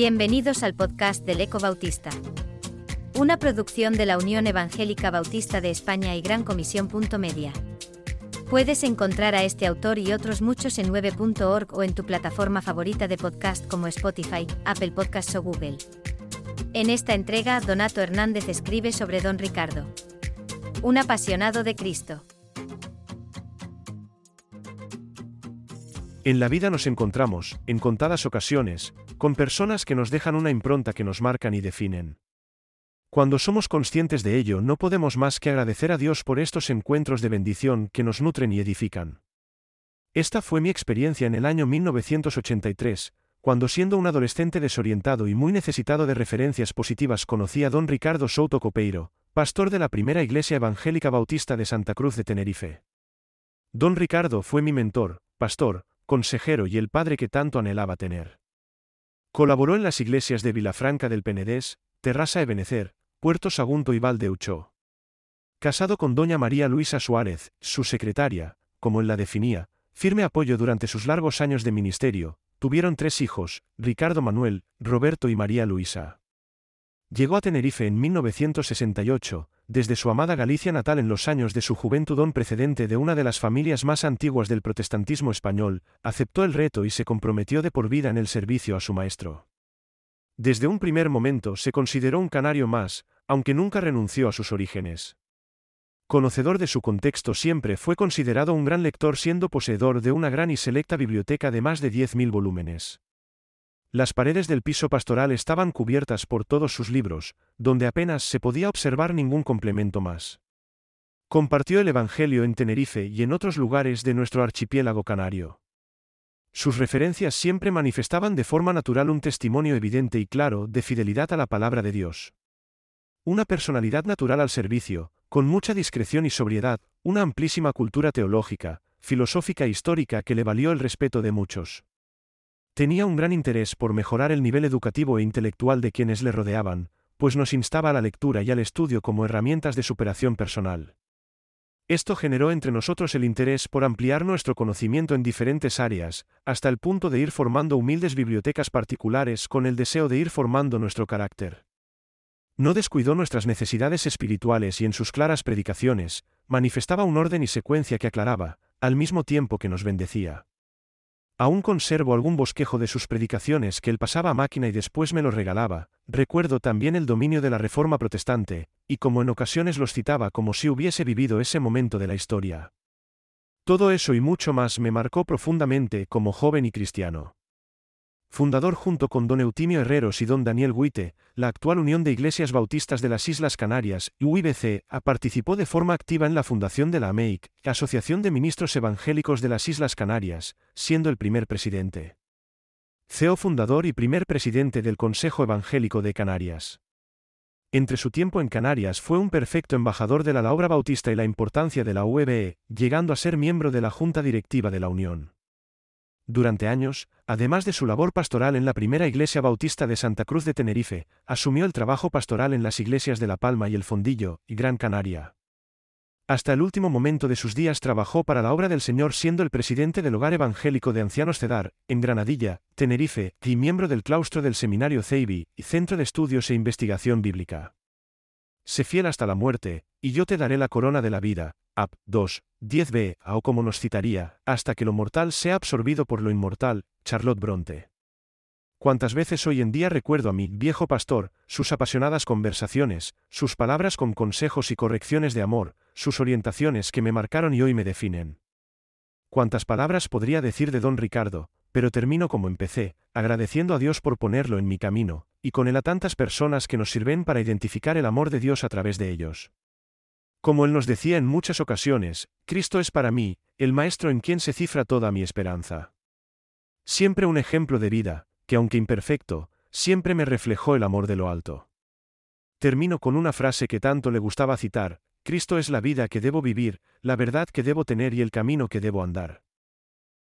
Bienvenidos al podcast del Eco Bautista. Una producción de la Unión Evangélica Bautista de España y Gran Comisión. Media. Puedes encontrar a este autor y otros muchos en 9.org o en tu plataforma favorita de podcast como Spotify, Apple Podcasts o Google. En esta entrega, Donato Hernández escribe sobre Don Ricardo. Un apasionado de Cristo. En la vida nos encontramos, en contadas ocasiones, con personas que nos dejan una impronta que nos marcan y definen. Cuando somos conscientes de ello no podemos más que agradecer a Dios por estos encuentros de bendición que nos nutren y edifican. Esta fue mi experiencia en el año 1983, cuando siendo un adolescente desorientado y muy necesitado de referencias positivas conocí a don Ricardo Souto Copeiro, pastor de la primera iglesia evangélica bautista de Santa Cruz de Tenerife. Don Ricardo fue mi mentor, pastor, consejero y el padre que tanto anhelaba tener. Colaboró en las iglesias de Vilafranca del Penedés, Terrassa Ebenecer, Puerto Sagunto y Valdeucho. Casado con doña María Luisa Suárez, su secretaria, como él la definía, firme apoyo durante sus largos años de ministerio, tuvieron tres hijos, Ricardo Manuel, Roberto y María Luisa. Llegó a Tenerife en 1968, desde su amada Galicia natal en los años de su juventud don precedente de una de las familias más antiguas del protestantismo español, aceptó el reto y se comprometió de por vida en el servicio a su maestro. Desde un primer momento se consideró un canario más, aunque nunca renunció a sus orígenes. Conocedor de su contexto siempre fue considerado un gran lector siendo poseedor de una gran y selecta biblioteca de más de 10.000 volúmenes. Las paredes del piso pastoral estaban cubiertas por todos sus libros, donde apenas se podía observar ningún complemento más. Compartió el Evangelio en Tenerife y en otros lugares de nuestro archipiélago canario. Sus referencias siempre manifestaban de forma natural un testimonio evidente y claro de fidelidad a la palabra de Dios. Una personalidad natural al servicio, con mucha discreción y sobriedad, una amplísima cultura teológica, filosófica e histórica que le valió el respeto de muchos. Tenía un gran interés por mejorar el nivel educativo e intelectual de quienes le rodeaban, pues nos instaba a la lectura y al estudio como herramientas de superación personal. Esto generó entre nosotros el interés por ampliar nuestro conocimiento en diferentes áreas, hasta el punto de ir formando humildes bibliotecas particulares con el deseo de ir formando nuestro carácter. No descuidó nuestras necesidades espirituales y en sus claras predicaciones, manifestaba un orden y secuencia que aclaraba, al mismo tiempo que nos bendecía. Aún conservo algún bosquejo de sus predicaciones que él pasaba a máquina y después me lo regalaba, recuerdo también el dominio de la Reforma protestante, y como en ocasiones los citaba como si hubiese vivido ese momento de la historia. Todo eso y mucho más me marcó profundamente como joven y cristiano fundador junto con don Eutimio Herreros y don Daniel Guite, la actual Unión de Iglesias Bautistas de las Islas Canarias, UIBC, participó de forma activa en la fundación de la AMEIC, Asociación de Ministros Evangélicos de las Islas Canarias, siendo el primer presidente. CEO fundador y primer presidente del Consejo Evangélico de Canarias. Entre su tiempo en Canarias fue un perfecto embajador de la obra bautista y la importancia de la UEBE, llegando a ser miembro de la Junta Directiva de la Unión. Durante años, además de su labor pastoral en la primera iglesia bautista de Santa Cruz de Tenerife, asumió el trabajo pastoral en las iglesias de La Palma y El Fondillo, y Gran Canaria. Hasta el último momento de sus días trabajó para la obra del Señor siendo el presidente del Hogar Evangélico de Ancianos Cedar, en Granadilla, Tenerife, y miembro del claustro del Seminario Ceibi, y Centro de Estudios e Investigación Bíblica. Sé fiel hasta la muerte, y yo te daré la corona de la vida, Ap. 2, 10b, o como nos citaría, hasta que lo mortal sea absorbido por lo inmortal, Charlotte Bronte. Cuántas veces hoy en día recuerdo a mi viejo pastor, sus apasionadas conversaciones, sus palabras con consejos y correcciones de amor, sus orientaciones que me marcaron y hoy me definen. Cuántas palabras podría decir de don Ricardo, pero termino como empecé, agradeciendo a Dios por ponerlo en mi camino, y con él a tantas personas que nos sirven para identificar el amor de Dios a través de ellos. Como él nos decía en muchas ocasiones, Cristo es para mí, el Maestro en quien se cifra toda mi esperanza. Siempre un ejemplo de vida, que aunque imperfecto, siempre me reflejó el amor de lo alto. Termino con una frase que tanto le gustaba citar, Cristo es la vida que debo vivir, la verdad que debo tener y el camino que debo andar.